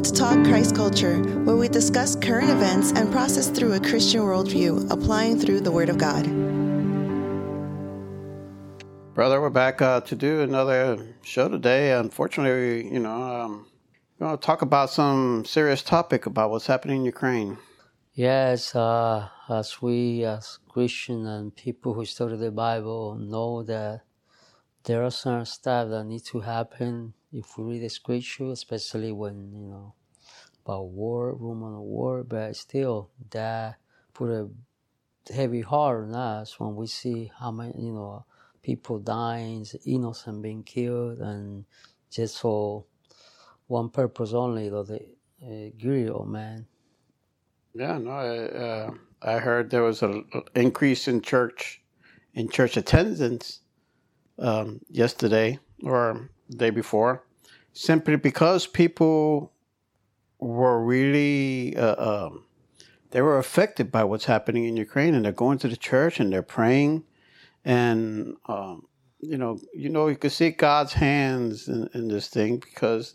Welcome to Talk Christ Culture, where we discuss current events and process through a Christian worldview, applying through the Word of God. Brother, we're back uh, to do another show today. Unfortunately, you know, um, we're going to talk about some serious topic about what's happening in Ukraine. Yes, uh, as we as Christian and people who study the Bible know that there are some stuff that need to happen if we read the scripture, especially when you know about war, Roman war. But still, that put a heavy heart on us when we see how many you know people dying, innocent being killed, and just for one purpose only, though the uh, greedy old man. Yeah, no, I, uh, I heard there was an increase in church in church attendance um, yesterday or day before, simply because people were really uh, um, they were affected by what's happening in Ukraine, and they're going to the church and they're praying, and um, you know, you know, you can see God's hands in, in this thing because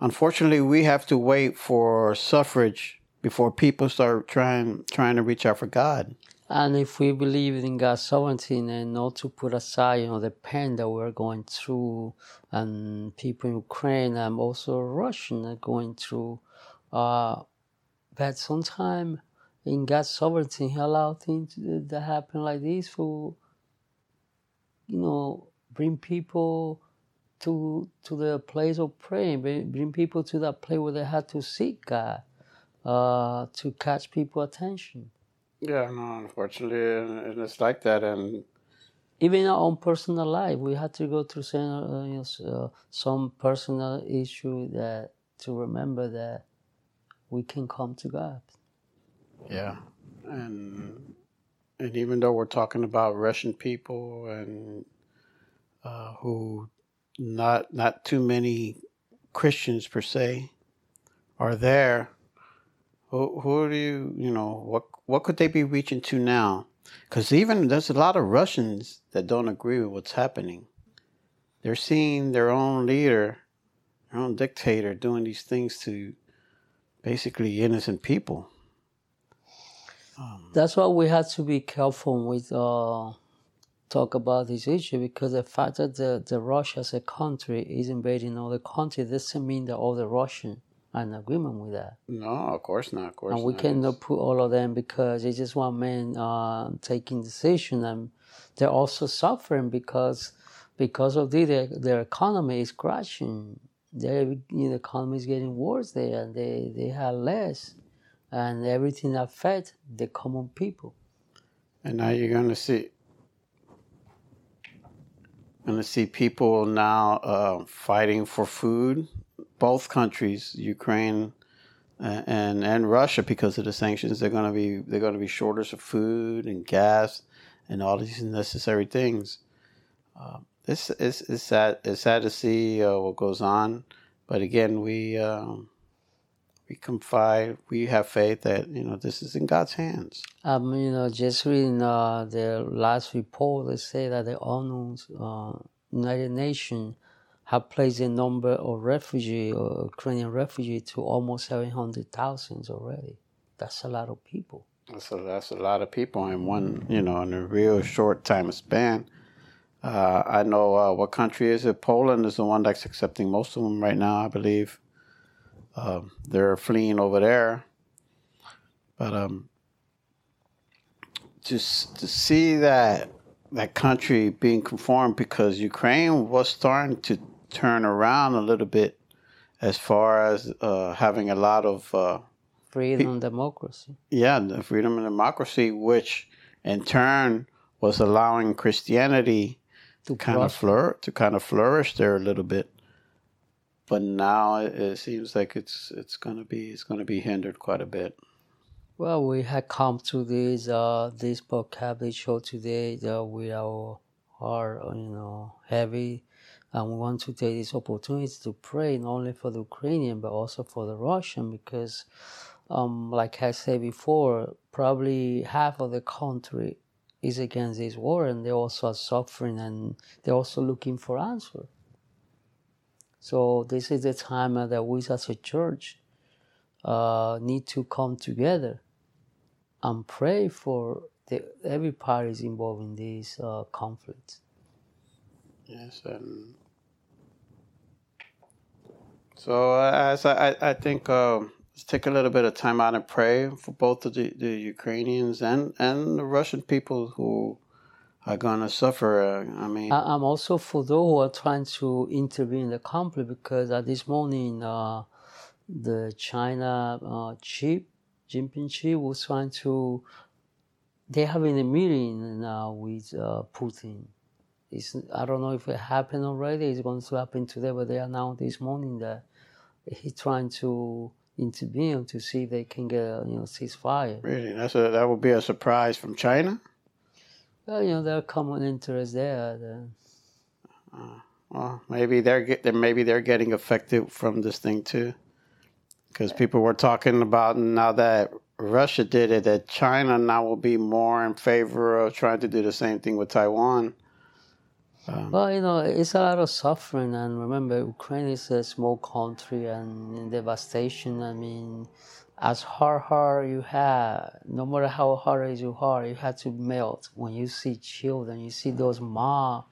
unfortunately we have to wait for suffrage before people start trying trying to reach out for God. And if we believe in God's sovereignty and not to put aside, you know, the pain that we're going through, and people in Ukraine and also Russian are going through, uh, but sometimes in God's sovereignty, He allows things that happen like this for, you know, bring people to to the place of praying, bring people to that place where they had to seek God, uh, to catch people attention. Yeah, no, unfortunately, and it's like that, and even in our own personal life, we had to go through some, uh, uh, some personal issue that to remember that we can come to God. Yeah, and and even though we're talking about Russian people and uh, who not not too many Christians per se are there, who, who do you you know what what could they be reaching to now? Because even there's a lot of Russians that don't agree with what's happening. They're seeing their own leader, their own dictator, doing these things to basically innocent people. Um, That's why we have to be careful with uh, talk about this issue because the fact that the, the Russia as a country is invading other countries doesn't mean that all the Russians an agreement with that. No, of course not. Of course and we not. cannot put all of them because it's just one man uh, taking decision, and they're also suffering because because of this, their, their economy is crashing. Their you know, economy is getting worse there, and they they have less, and everything affects the common people. And now you're going to see. Going to see people now uh, fighting for food both countries, Ukraine and and Russia, because of the sanctions, they're going to be they're going to be shortage of food and gas and all these necessary things. Uh, it's, it's, it's sad it's sad to see uh, what goes on, but again, we um, we confide, we have faith that you know this is in God's hands. Um, you know, just reading uh, the last report, they say that the ONU, uh, United Nations have placed a number of refugee or Ukrainian refugee to almost 700,000 already. That's a lot of people. That's a, that's a lot of people in one, you know, in a real short time span. Uh, I know uh, what country is it? Poland is the one that's accepting most of them right now, I believe. Uh, they're fleeing over there. But um, just to see that that country being conformed because Ukraine was starting to turn around a little bit as far as uh, having a lot of uh, freedom and democracy. Yeah, the freedom and democracy, which in turn was allowing Christianity to, kind of flourish, to kind of flourish there a little bit. But now it, it seems like it's it's gonna be it's gonna be hindered quite a bit. Well, we had come to this uh, this vocabulary show today that we are are you know heavy and we want to take this opportunity to pray not only for the Ukrainian but also for the Russian because, um, like I said before, probably half of the country is against this war and they also are suffering and they're also looking for answer. So this is the time that we as a church uh, need to come together and pray for the, every parties involved in these uh, conflicts. Yes, and so uh, as I, I think um, let's take a little bit of time out and pray for both of the, the Ukrainians and, and the Russian people who are going to suffer. Uh, I mean, I, am also for those who are trying to intervene in the conflict because at this morning, uh, the China uh, chief, Jinping chief, was trying to. They're having a meeting now with uh, Putin. It's, I don't know if it happened already. It's going to happen today, but they announced this morning that he's trying to intervene to see if they can get a you know ceasefire. Really, that's a that would be a surprise from China. Well, you know, there are common interests there. Uh, well, maybe they're get, maybe they're getting affected from this thing too, because people were talking about now that Russia did it, that China now will be more in favor of trying to do the same thing with Taiwan. Um, well, you know, it's a lot of suffering, and remember, Ukraine is a small country and devastation. I mean, as hard hard you have, no matter how hard is your heart, you have to melt when you see children. You see those mom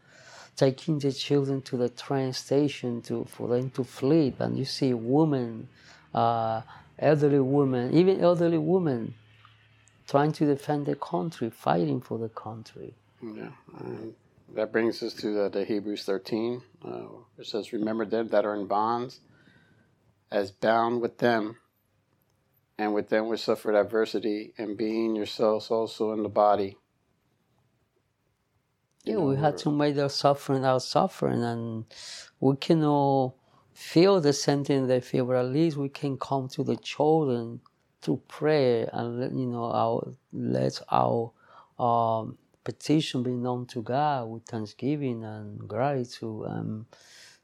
taking the children to the train station to for them to flee, and you see women, uh, elderly women, even elderly women, trying to defend the country, fighting for the country. Yeah. Um, that brings us to the, the Hebrews 13. Uh, it says, Remember them that are in bonds, as bound with them and with them which suffered adversity, and being yourselves also in the body. Yeah, you know, we had to make their suffering our suffering, and we can all feel the same thing they feel, but at least we can come to the children through prayer and you know our let our um, petition be known to God with thanksgiving and gratitude. Um,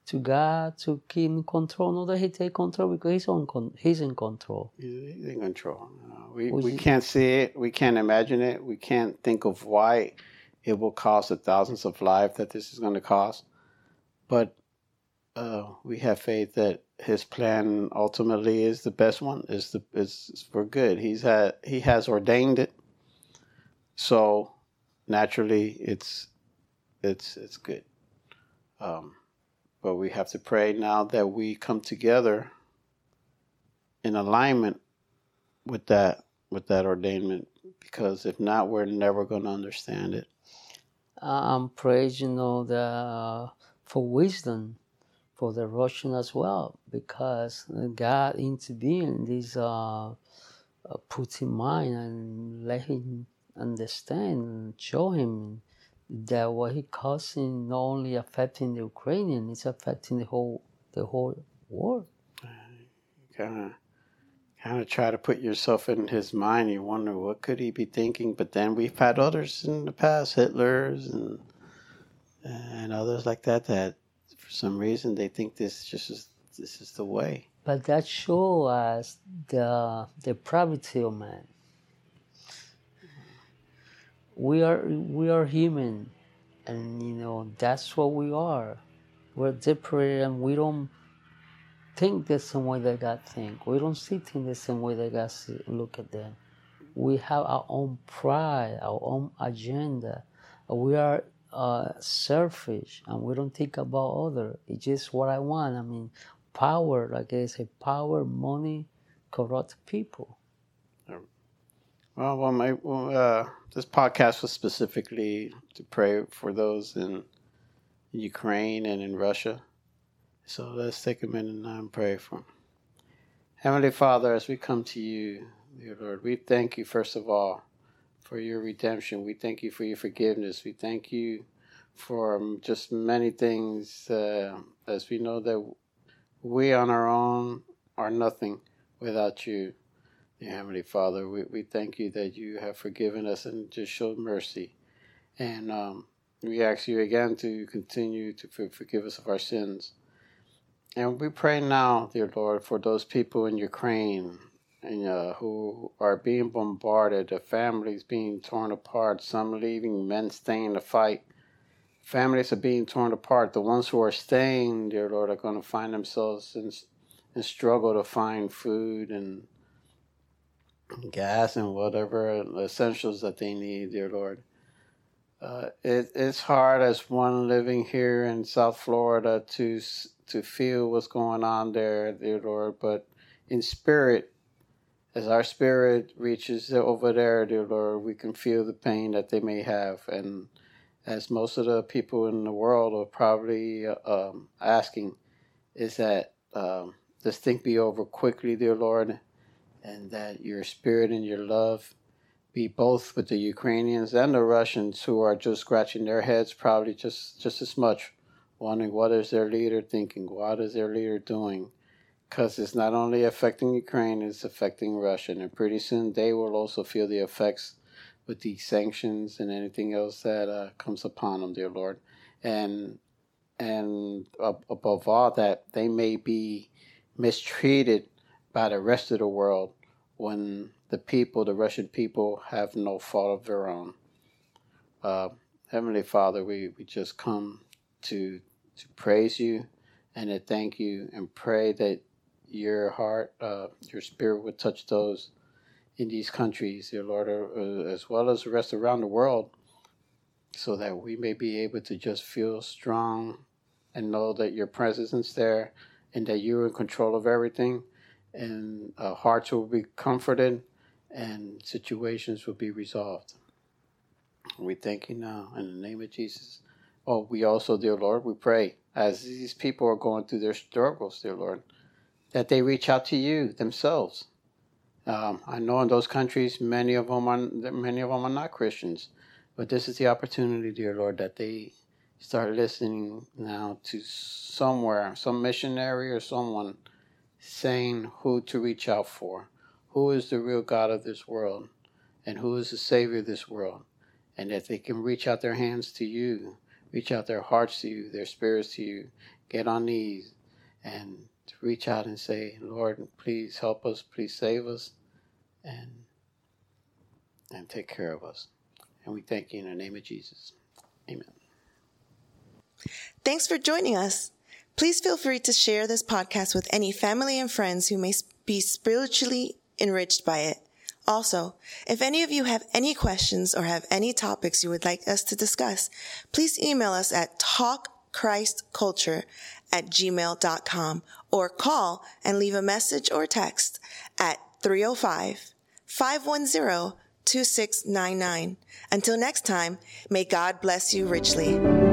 to God to keep in control. Not that He take control because He's on con- He's in control. He's in control. Uh, we we can't see it. We can't imagine it. We can't think of why it will cost the thousands of lives that this is going to cost. But uh, we have faith that His plan ultimately is the best one. Is the is for good. He's had He has ordained it. So naturally, it's it's it's good. Um, but we have to pray now that we come together in alignment with that with that ordainment because if not we're never going to understand it i'm praying you know the, for wisdom for the russian as well because god intervened in this uh, uh, Putin mind and let him understand and show him that what he causing not only affecting the Ukrainian, it's affecting the whole the whole world. Kind of, kind of try to put yourself in his mind. You wonder what could he be thinking. But then we've had others in the past, Hitler's and and others like that, that for some reason they think this just is this is the way. But that shows us the depravity of man we are we are human. And you know that's what we are. We're different and we don't think the same way that god think. We don't see things the same way that god see, look at them. We have our own pride our own agenda. We are uh, selfish and we don't think about other. It's just what i want. I mean power like i say power money corrupt people well, well, my, well uh, this podcast was specifically to pray for those in Ukraine and in Russia. So let's take a minute and pray for them. Heavenly Father, as we come to you, dear Lord, we thank you, first of all, for your redemption. We thank you for your forgiveness. We thank you for um, just many things, uh, as we know that we on our own are nothing without you. Heavenly Father, we, we thank you that you have forgiven us and just showed mercy. And um, we ask you again to continue to forgive us of our sins. And we pray now, dear Lord, for those people in Ukraine and, uh, who are being bombarded, the families being torn apart, some leaving, men staying to fight. families are being torn apart. The ones who are staying, dear Lord, are going to find themselves in, in struggle to find food and gas and whatever essentials that they need, dear Lord. Uh, it, it's hard as one living here in South Florida to to feel what's going on there, dear Lord. But in spirit, as our spirit reaches over there, dear Lord, we can feel the pain that they may have. And as most of the people in the world are probably um, asking, is that um, this thing be over quickly, dear Lord, and that your spirit and your love be both with the Ukrainians and the Russians who are just scratching their heads probably just, just as much, wondering what is their leader thinking, what is their leader doing because it's not only affecting Ukraine, it's affecting Russia. And pretty soon they will also feel the effects with these sanctions and anything else that uh, comes upon them, dear Lord. And and above all that, they may be mistreated by the rest of the world when the people, the Russian people, have no fault of their own. Uh, Heavenly Father, we, we just come to to praise you and to thank you and pray that your heart, uh, your spirit would touch those in these countries, dear Lord, uh, as well as the rest around the world, so that we may be able to just feel strong and know that your presence is there and that you're in control of everything, and uh, hearts will be comforted and situations will be resolved. We thank you now in the name of Jesus. Oh, we also, dear Lord, we pray as these people are going through their struggles, dear Lord that they reach out to you themselves. Um, I know in those countries, many of them are many of them are not Christians, but this is the opportunity, dear Lord, that they start listening now to somewhere, some missionary or someone saying who to reach out for, who is the real God of this world, and who is the Savior of this world, and that they can reach out their hands to you, reach out their hearts to you, their spirits to you, get on knees, and reach out and say, Lord, please help us, please save us, and and take care of us. And we thank you in the name of Jesus. Amen. Thanks for joining us. Please feel free to share this podcast with any family and friends who may be spiritually enriched by it. Also, if any of you have any questions or have any topics you would like us to discuss, please email us at talkchristculture at gmail.com or call and leave a message or text at 305 510 2699. Until next time, may God bless you richly.